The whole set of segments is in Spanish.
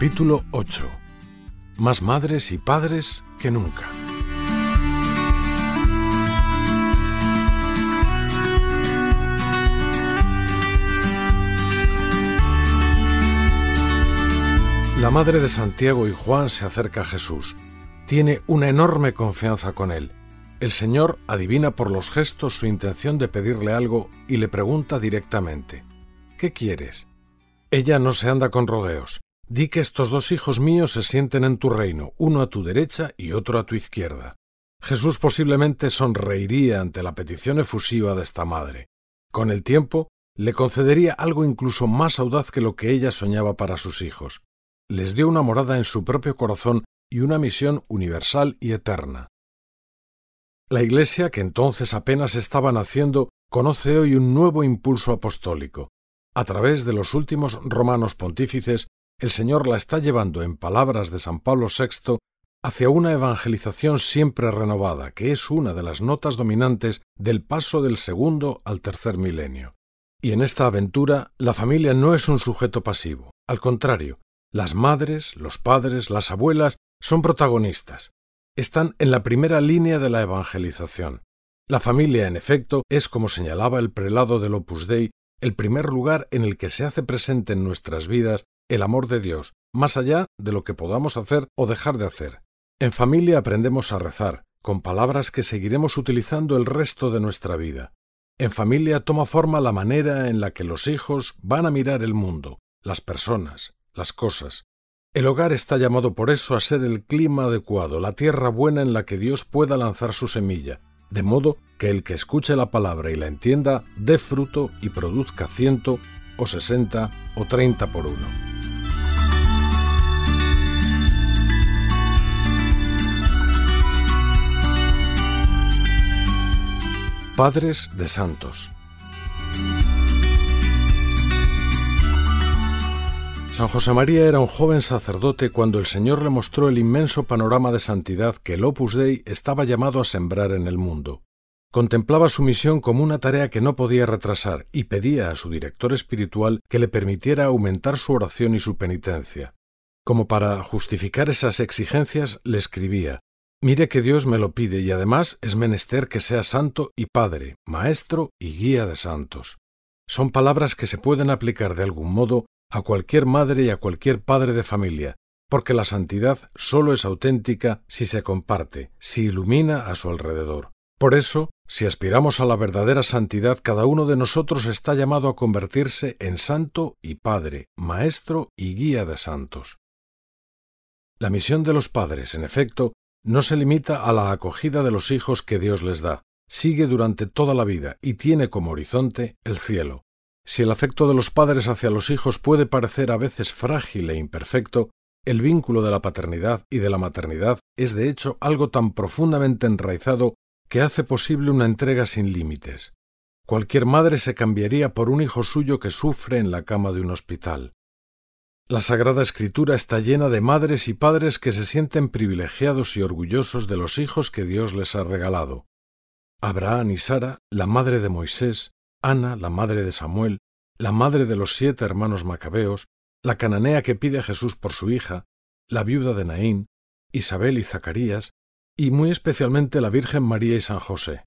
Capítulo 8. Más madres y padres que nunca. La madre de Santiago y Juan se acerca a Jesús. Tiene una enorme confianza con él. El Señor adivina por los gestos su intención de pedirle algo y le pregunta directamente, ¿Qué quieres? Ella no se anda con rodeos. Di que estos dos hijos míos se sienten en tu reino, uno a tu derecha y otro a tu izquierda. Jesús posiblemente sonreiría ante la petición efusiva de esta madre. Con el tiempo, le concedería algo incluso más audaz que lo que ella soñaba para sus hijos. Les dio una morada en su propio corazón y una misión universal y eterna. La Iglesia, que entonces apenas estaba naciendo, conoce hoy un nuevo impulso apostólico. A través de los últimos romanos pontífices, el Señor la está llevando, en palabras de San Pablo VI, hacia una evangelización siempre renovada, que es una de las notas dominantes del paso del segundo al tercer milenio. Y en esta aventura, la familia no es un sujeto pasivo. Al contrario, las madres, los padres, las abuelas son protagonistas están en la primera línea de la evangelización. La familia, en efecto, es, como señalaba el prelado del Opus Dei, el primer lugar en el que se hace presente en nuestras vidas el amor de Dios, más allá de lo que podamos hacer o dejar de hacer. En familia aprendemos a rezar, con palabras que seguiremos utilizando el resto de nuestra vida. En familia toma forma la manera en la que los hijos van a mirar el mundo, las personas, las cosas. El hogar está llamado por eso a ser el clima adecuado, la tierra buena en la que Dios pueda lanzar su semilla, de modo que el que escuche la palabra y la entienda dé fruto y produzca ciento o sesenta o treinta por uno. Padres de Santos San José María era un joven sacerdote cuando el Señor le mostró el inmenso panorama de santidad que el Opus Dei estaba llamado a sembrar en el mundo. Contemplaba su misión como una tarea que no podía retrasar y pedía a su director espiritual que le permitiera aumentar su oración y su penitencia. Como para justificar esas exigencias, le escribía Mire que Dios me lo pide y además es menester que sea santo y padre, maestro y guía de santos. Son palabras que se pueden aplicar de algún modo a cualquier madre y a cualquier padre de familia, porque la santidad sólo es auténtica si se comparte, si ilumina a su alrededor. Por eso, si aspiramos a la verdadera santidad, cada uno de nosotros está llamado a convertirse en santo y padre, maestro y guía de santos. La misión de los padres, en efecto, no se limita a la acogida de los hijos que Dios les da, sigue durante toda la vida y tiene como horizonte el cielo. Si el afecto de los padres hacia los hijos puede parecer a veces frágil e imperfecto, el vínculo de la paternidad y de la maternidad es de hecho algo tan profundamente enraizado que hace posible una entrega sin límites. Cualquier madre se cambiaría por un hijo suyo que sufre en la cama de un hospital. La Sagrada Escritura está llena de madres y padres que se sienten privilegiados y orgullosos de los hijos que Dios les ha regalado. Abraham y Sara, la madre de Moisés, Ana, la madre de Samuel, la madre de los siete hermanos macabeos, la cananea que pide a Jesús por su hija, la viuda de Naín, Isabel y Zacarías, y muy especialmente la Virgen María y San José.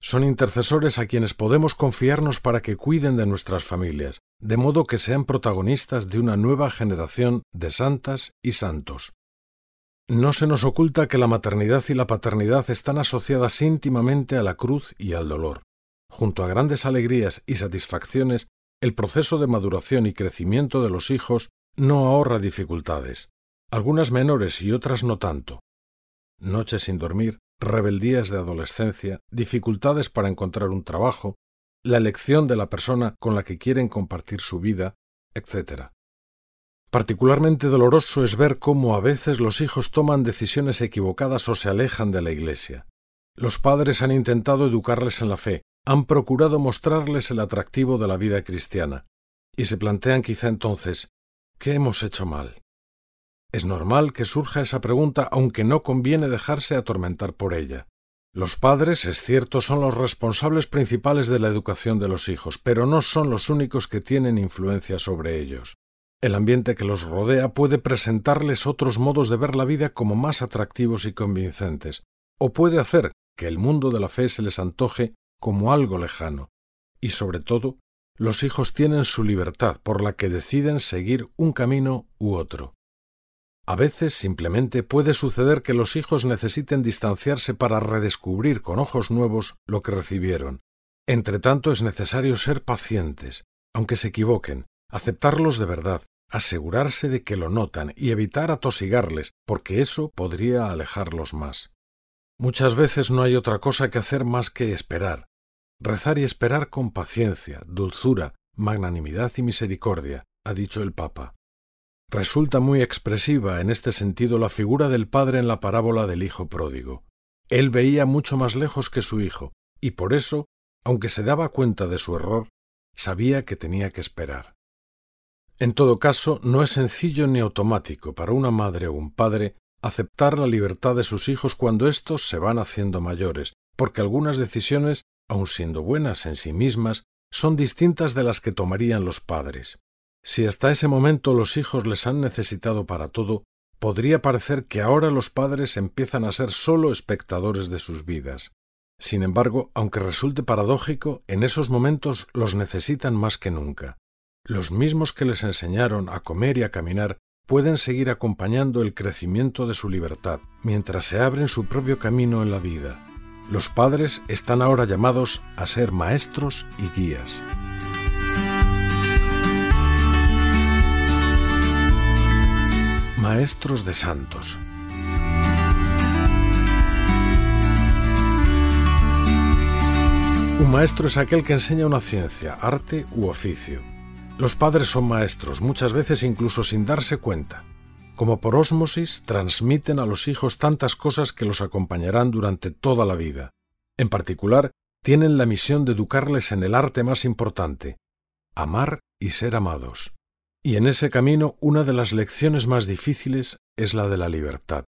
Son intercesores a quienes podemos confiarnos para que cuiden de nuestras familias, de modo que sean protagonistas de una nueva generación de santas y santos. No se nos oculta que la maternidad y la paternidad están asociadas íntimamente a la cruz y al dolor. Junto a grandes alegrías y satisfacciones, el proceso de maduración y crecimiento de los hijos no ahorra dificultades, algunas menores y otras no tanto. Noches sin dormir, rebeldías de adolescencia, dificultades para encontrar un trabajo, la elección de la persona con la que quieren compartir su vida, etc. Particularmente doloroso es ver cómo a veces los hijos toman decisiones equivocadas o se alejan de la Iglesia. Los padres han intentado educarles en la fe, han procurado mostrarles el atractivo de la vida cristiana, y se plantean quizá entonces ¿qué hemos hecho mal? Es normal que surja esa pregunta, aunque no conviene dejarse atormentar por ella. Los padres, es cierto, son los responsables principales de la educación de los hijos, pero no son los únicos que tienen influencia sobre ellos. El ambiente que los rodea puede presentarles otros modos de ver la vida como más atractivos y convincentes, o puede hacer que el mundo de la fe se les antoje como algo lejano. Y sobre todo, los hijos tienen su libertad por la que deciden seguir un camino u otro. A veces simplemente puede suceder que los hijos necesiten distanciarse para redescubrir con ojos nuevos lo que recibieron. Entre tanto es necesario ser pacientes, aunque se equivoquen, aceptarlos de verdad, asegurarse de que lo notan y evitar atosigarles, porque eso podría alejarlos más. Muchas veces no hay otra cosa que hacer más que esperar, rezar y esperar con paciencia, dulzura, magnanimidad y misericordia, ha dicho el Papa. Resulta muy expresiva en este sentido la figura del padre en la parábola del hijo pródigo. Él veía mucho más lejos que su hijo, y por eso, aunque se daba cuenta de su error, sabía que tenía que esperar. En todo caso, no es sencillo ni automático para una madre o un padre aceptar la libertad de sus hijos cuando éstos se van haciendo mayores, porque algunas decisiones, aun siendo buenas en sí mismas, son distintas de las que tomarían los padres. Si hasta ese momento los hijos les han necesitado para todo, podría parecer que ahora los padres empiezan a ser sólo espectadores de sus vidas. Sin embargo, aunque resulte paradójico, en esos momentos los necesitan más que nunca. Los mismos que les enseñaron a comer y a caminar pueden seguir acompañando el crecimiento de su libertad mientras se abren su propio camino en la vida. Los padres están ahora llamados a ser maestros y guías. Maestros de santos. Un maestro es aquel que enseña una ciencia, arte u oficio. Los padres son maestros, muchas veces incluso sin darse cuenta. Como por ósmosis, transmiten a los hijos tantas cosas que los acompañarán durante toda la vida. En particular, tienen la misión de educarles en el arte más importante, amar y ser amados. Y en ese camino una de las lecciones más difíciles es la de la libertad.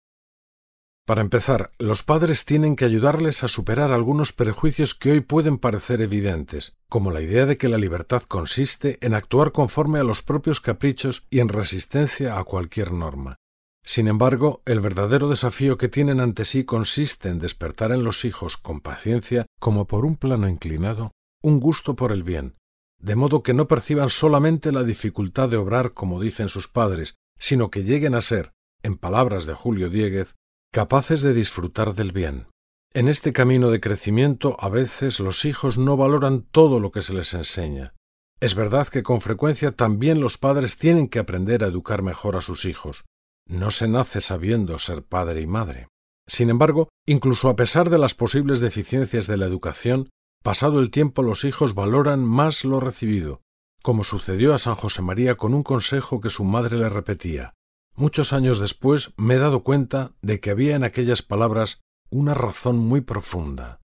Para empezar, los padres tienen que ayudarles a superar algunos prejuicios que hoy pueden parecer evidentes, como la idea de que la libertad consiste en actuar conforme a los propios caprichos y en resistencia a cualquier norma. Sin embargo, el verdadero desafío que tienen ante sí consiste en despertar en los hijos con paciencia, como por un plano inclinado, un gusto por el bien, de modo que no perciban solamente la dificultad de obrar como dicen sus padres, sino que lleguen a ser, en palabras de Julio Diéguez, capaces de disfrutar del bien. En este camino de crecimiento a veces los hijos no valoran todo lo que se les enseña. Es verdad que con frecuencia también los padres tienen que aprender a educar mejor a sus hijos. No se nace sabiendo ser padre y madre. Sin embargo, incluso a pesar de las posibles deficiencias de la educación, pasado el tiempo los hijos valoran más lo recibido, como sucedió a San José María con un consejo que su madre le repetía Muchos años después me he dado cuenta de que había en aquellas palabras una razón muy profunda.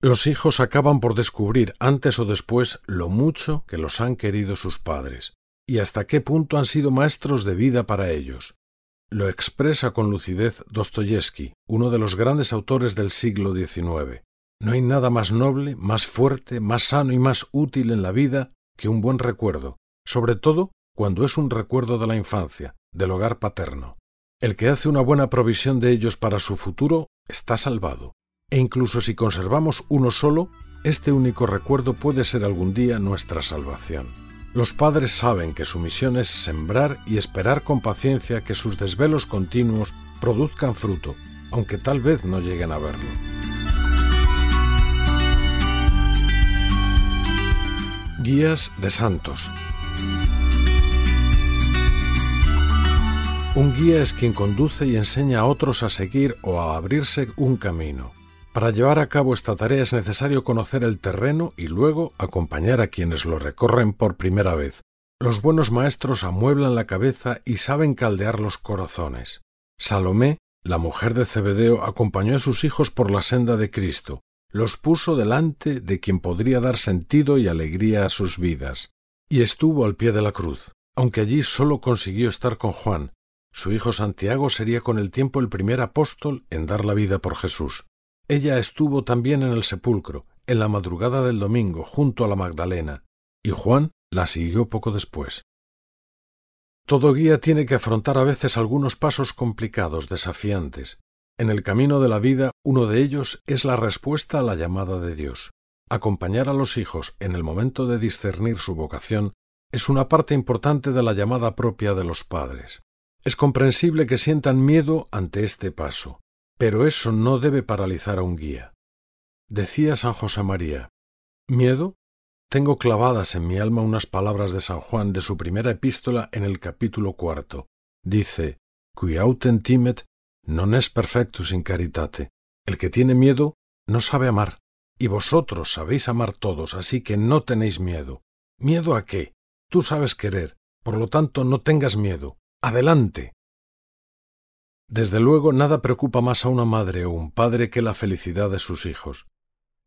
Los hijos acaban por descubrir antes o después lo mucho que los han querido sus padres, y hasta qué punto han sido maestros de vida para ellos. Lo expresa con lucidez Dostoyevsky, uno de los grandes autores del siglo XIX. No hay nada más noble, más fuerte, más sano y más útil en la vida que un buen recuerdo, sobre todo cuando es un recuerdo de la infancia, del hogar paterno. El que hace una buena provisión de ellos para su futuro está salvado, e incluso si conservamos uno solo, este único recuerdo puede ser algún día nuestra salvación. Los padres saben que su misión es sembrar y esperar con paciencia que sus desvelos continuos produzcan fruto, aunque tal vez no lleguen a verlo. Guías de Santos Un guía es quien conduce y enseña a otros a seguir o a abrirse un camino. Para llevar a cabo esta tarea es necesario conocer el terreno y luego acompañar a quienes lo recorren por primera vez. Los buenos maestros amueblan la cabeza y saben caldear los corazones. Salomé, la mujer de Cebedeo, acompañó a sus hijos por la senda de Cristo, los puso delante de quien podría dar sentido y alegría a sus vidas, y estuvo al pie de la cruz, aunque allí sólo consiguió estar con Juan, su hijo Santiago sería con el tiempo el primer apóstol en dar la vida por Jesús. Ella estuvo también en el sepulcro, en la madrugada del domingo, junto a la Magdalena, y Juan la siguió poco después. Todo guía tiene que afrontar a veces algunos pasos complicados, desafiantes. En el camino de la vida, uno de ellos es la respuesta a la llamada de Dios. Acompañar a los hijos en el momento de discernir su vocación es una parte importante de la llamada propia de los padres. Es comprensible que sientan miedo ante este paso, pero eso no debe paralizar a un guía. Decía San José María, ¿miedo? Tengo clavadas en mi alma unas palabras de San Juan de su primera epístola en el capítulo cuarto. Dice, Qui autem timet non es perfectus in caritate. El que tiene miedo no sabe amar, y vosotros sabéis amar todos, así que no tenéis miedo. ¿Miedo a qué? Tú sabes querer, por lo tanto no tengas miedo. Adelante. Desde luego nada preocupa más a una madre o un padre que la felicidad de sus hijos.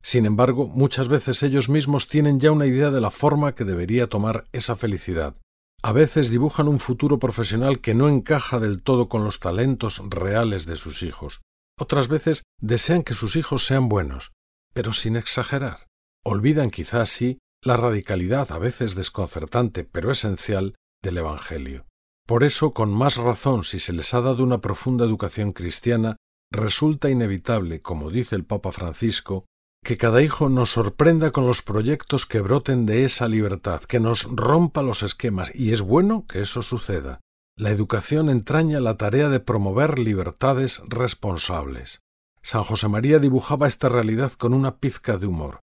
Sin embargo, muchas veces ellos mismos tienen ya una idea de la forma que debería tomar esa felicidad. A veces dibujan un futuro profesional que no encaja del todo con los talentos reales de sus hijos. Otras veces desean que sus hijos sean buenos, pero sin exagerar. Olvidan quizás sí la radicalidad a veces desconcertante pero esencial del Evangelio. Por eso, con más razón, si se les ha dado una profunda educación cristiana, resulta inevitable, como dice el Papa Francisco, que cada hijo nos sorprenda con los proyectos que broten de esa libertad, que nos rompa los esquemas, y es bueno que eso suceda. La educación entraña la tarea de promover libertades responsables. San José María dibujaba esta realidad con una pizca de humor.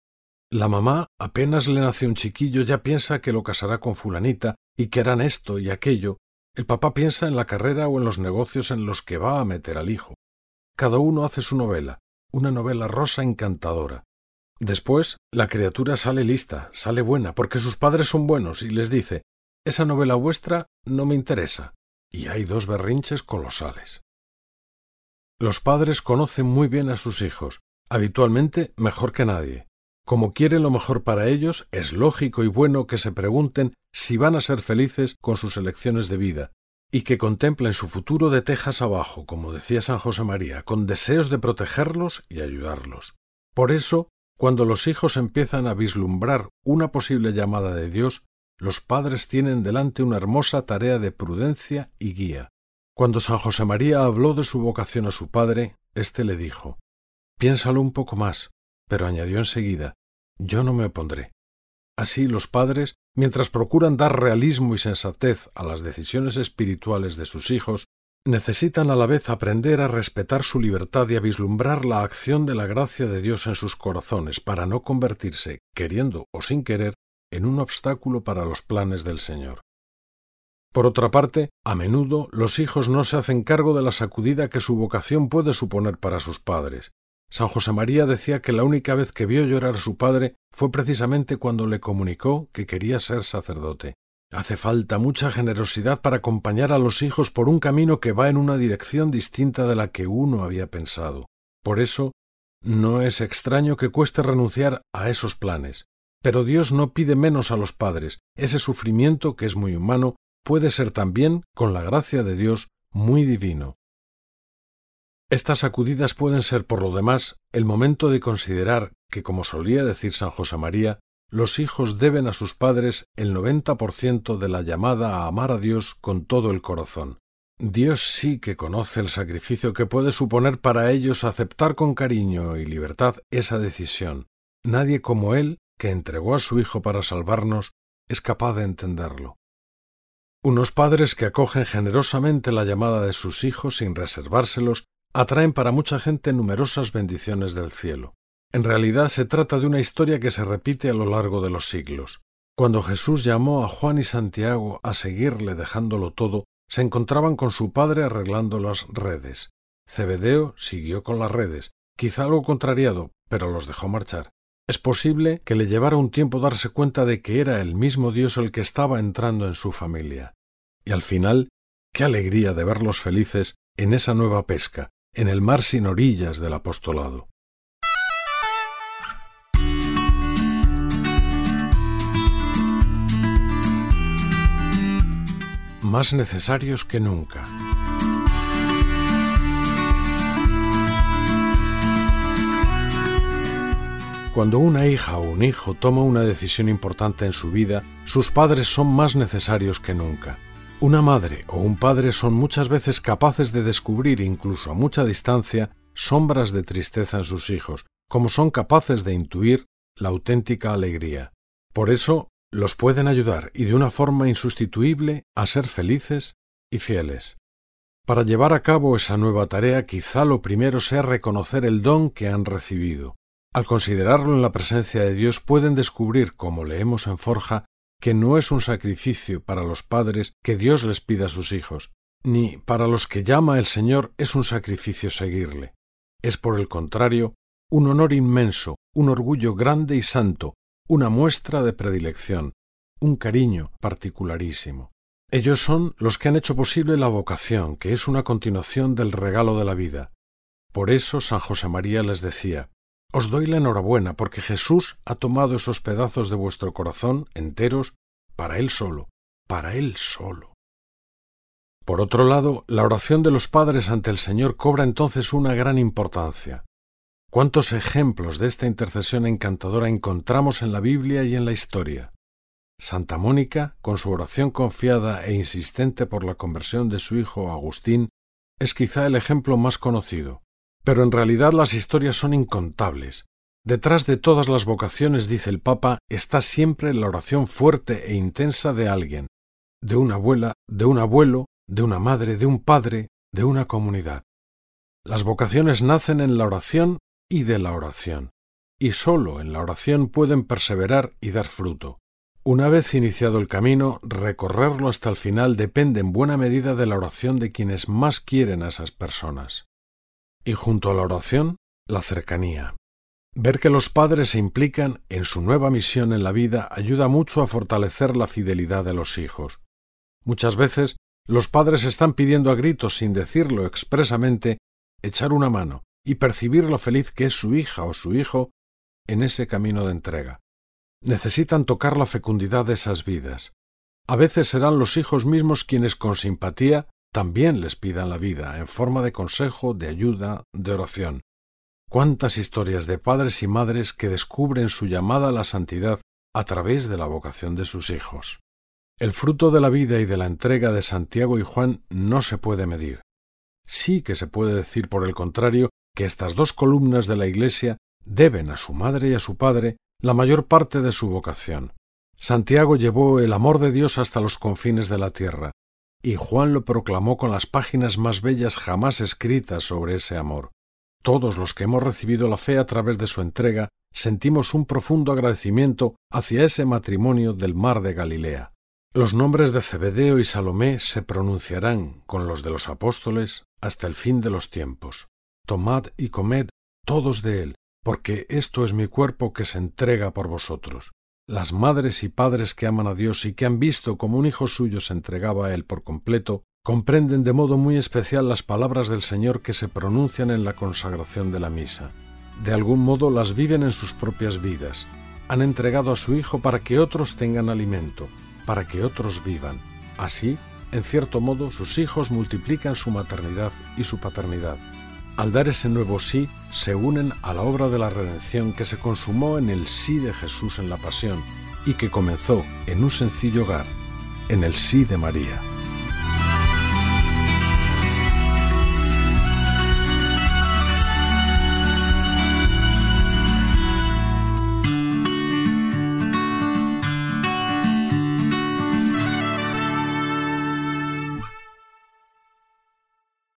La mamá apenas le nace un chiquillo ya piensa que lo casará con fulanita y que harán esto y aquello. El papá piensa en la carrera o en los negocios en los que va a meter al hijo. Cada uno hace su novela, una novela rosa encantadora. Después, la criatura sale lista, sale buena, porque sus padres son buenos, y les dice Esa novela vuestra no me interesa. Y hay dos berrinches colosales. Los padres conocen muy bien a sus hijos, habitualmente mejor que nadie. Como quieren lo mejor para ellos, es lógico y bueno que se pregunten si van a ser felices con sus elecciones de vida, y que contemplen su futuro de tejas abajo, como decía San José María, con deseos de protegerlos y ayudarlos. Por eso, cuando los hijos empiezan a vislumbrar una posible llamada de Dios, los padres tienen delante una hermosa tarea de prudencia y guía. Cuando San José María habló de su vocación a su padre, éste le dijo Piénsalo un poco más, pero añadió enseguida Yo no me opondré. Así los padres, mientras procuran dar realismo y sensatez a las decisiones espirituales de sus hijos, necesitan a la vez aprender a respetar su libertad y a vislumbrar la acción de la gracia de Dios en sus corazones para no convertirse, queriendo o sin querer, en un obstáculo para los planes del Señor. Por otra parte, a menudo los hijos no se hacen cargo de la sacudida que su vocación puede suponer para sus padres, San José María decía que la única vez que vio llorar a su padre fue precisamente cuando le comunicó que quería ser sacerdote. Hace falta mucha generosidad para acompañar a los hijos por un camino que va en una dirección distinta de la que uno había pensado. Por eso, no es extraño que cueste renunciar a esos planes. Pero Dios no pide menos a los padres. Ese sufrimiento, que es muy humano, puede ser también, con la gracia de Dios, muy divino. Estas sacudidas pueden ser, por lo demás, el momento de considerar que, como solía decir San José María, los hijos deben a sus padres el 90% de la llamada a amar a Dios con todo el corazón. Dios sí que conoce el sacrificio que puede suponer para ellos aceptar con cariño y libertad esa decisión. Nadie como Él, que entregó a su Hijo para salvarnos, es capaz de entenderlo. Unos padres que acogen generosamente la llamada de sus hijos sin reservárselos atraen para mucha gente numerosas bendiciones del cielo. En realidad se trata de una historia que se repite a lo largo de los siglos. Cuando Jesús llamó a Juan y Santiago a seguirle dejándolo todo, se encontraban con su padre arreglando las redes. Cebedeo siguió con las redes, quizá algo contrariado, pero los dejó marchar. Es posible que le llevara un tiempo darse cuenta de que era el mismo Dios el que estaba entrando en su familia. Y al final, qué alegría de verlos felices en esa nueva pesca, en el mar sin orillas del apostolado. Más necesarios que nunca. Cuando una hija o un hijo toma una decisión importante en su vida, sus padres son más necesarios que nunca. Una madre o un padre son muchas veces capaces de descubrir incluso a mucha distancia sombras de tristeza en sus hijos, como son capaces de intuir la auténtica alegría. Por eso los pueden ayudar y de una forma insustituible a ser felices y fieles. Para llevar a cabo esa nueva tarea quizá lo primero sea reconocer el don que han recibido. Al considerarlo en la presencia de Dios pueden descubrir, como leemos en Forja, que no es un sacrificio para los padres que Dios les pida a sus hijos, ni para los que llama el Señor es un sacrificio seguirle. Es por el contrario un honor inmenso, un orgullo grande y santo, una muestra de predilección, un cariño particularísimo. Ellos son los que han hecho posible la vocación, que es una continuación del regalo de la vida. Por eso San José María les decía, os doy la enhorabuena porque Jesús ha tomado esos pedazos de vuestro corazón enteros para Él solo, para Él solo. Por otro lado, la oración de los padres ante el Señor cobra entonces una gran importancia. ¿Cuántos ejemplos de esta intercesión encantadora encontramos en la Biblia y en la historia? Santa Mónica, con su oración confiada e insistente por la conversión de su hijo Agustín, es quizá el ejemplo más conocido. Pero en realidad las historias son incontables. Detrás de todas las vocaciones, dice el Papa, está siempre la oración fuerte e intensa de alguien, de una abuela, de un abuelo, de una madre, de un padre, de una comunidad. Las vocaciones nacen en la oración y de la oración, y sólo en la oración pueden perseverar y dar fruto. Una vez iniciado el camino, recorrerlo hasta el final depende en buena medida de la oración de quienes más quieren a esas personas. Y junto a la oración, la cercanía. Ver que los padres se implican en su nueva misión en la vida ayuda mucho a fortalecer la fidelidad de los hijos. Muchas veces los padres están pidiendo a gritos sin decirlo expresamente echar una mano y percibir lo feliz que es su hija o su hijo en ese camino de entrega. Necesitan tocar la fecundidad de esas vidas. A veces serán los hijos mismos quienes con simpatía también les pidan la vida en forma de consejo, de ayuda, de oración. Cuántas historias de padres y madres que descubren su llamada a la santidad a través de la vocación de sus hijos. El fruto de la vida y de la entrega de Santiago y Juan no se puede medir. Sí que se puede decir, por el contrario, que estas dos columnas de la Iglesia deben a su madre y a su padre la mayor parte de su vocación. Santiago llevó el amor de Dios hasta los confines de la tierra, y Juan lo proclamó con las páginas más bellas jamás escritas sobre ese amor. Todos los que hemos recibido la fe a través de su entrega sentimos un profundo agradecimiento hacia ese matrimonio del mar de Galilea. Los nombres de Zebedeo y Salomé se pronunciarán con los de los apóstoles hasta el fin de los tiempos. Tomad y comed todos de él, porque esto es mi cuerpo que se entrega por vosotros. Las madres y padres que aman a Dios y que han visto como un hijo suyo se entregaba a Él por completo, comprenden de modo muy especial las palabras del Señor que se pronuncian en la consagración de la misa. De algún modo las viven en sus propias vidas. Han entregado a su Hijo para que otros tengan alimento, para que otros vivan. Así, en cierto modo, sus hijos multiplican su maternidad y su paternidad. Al dar ese nuevo sí, se unen a la obra de la redención que se consumó en el sí de Jesús en la pasión y que comenzó en un sencillo hogar, en el sí de María.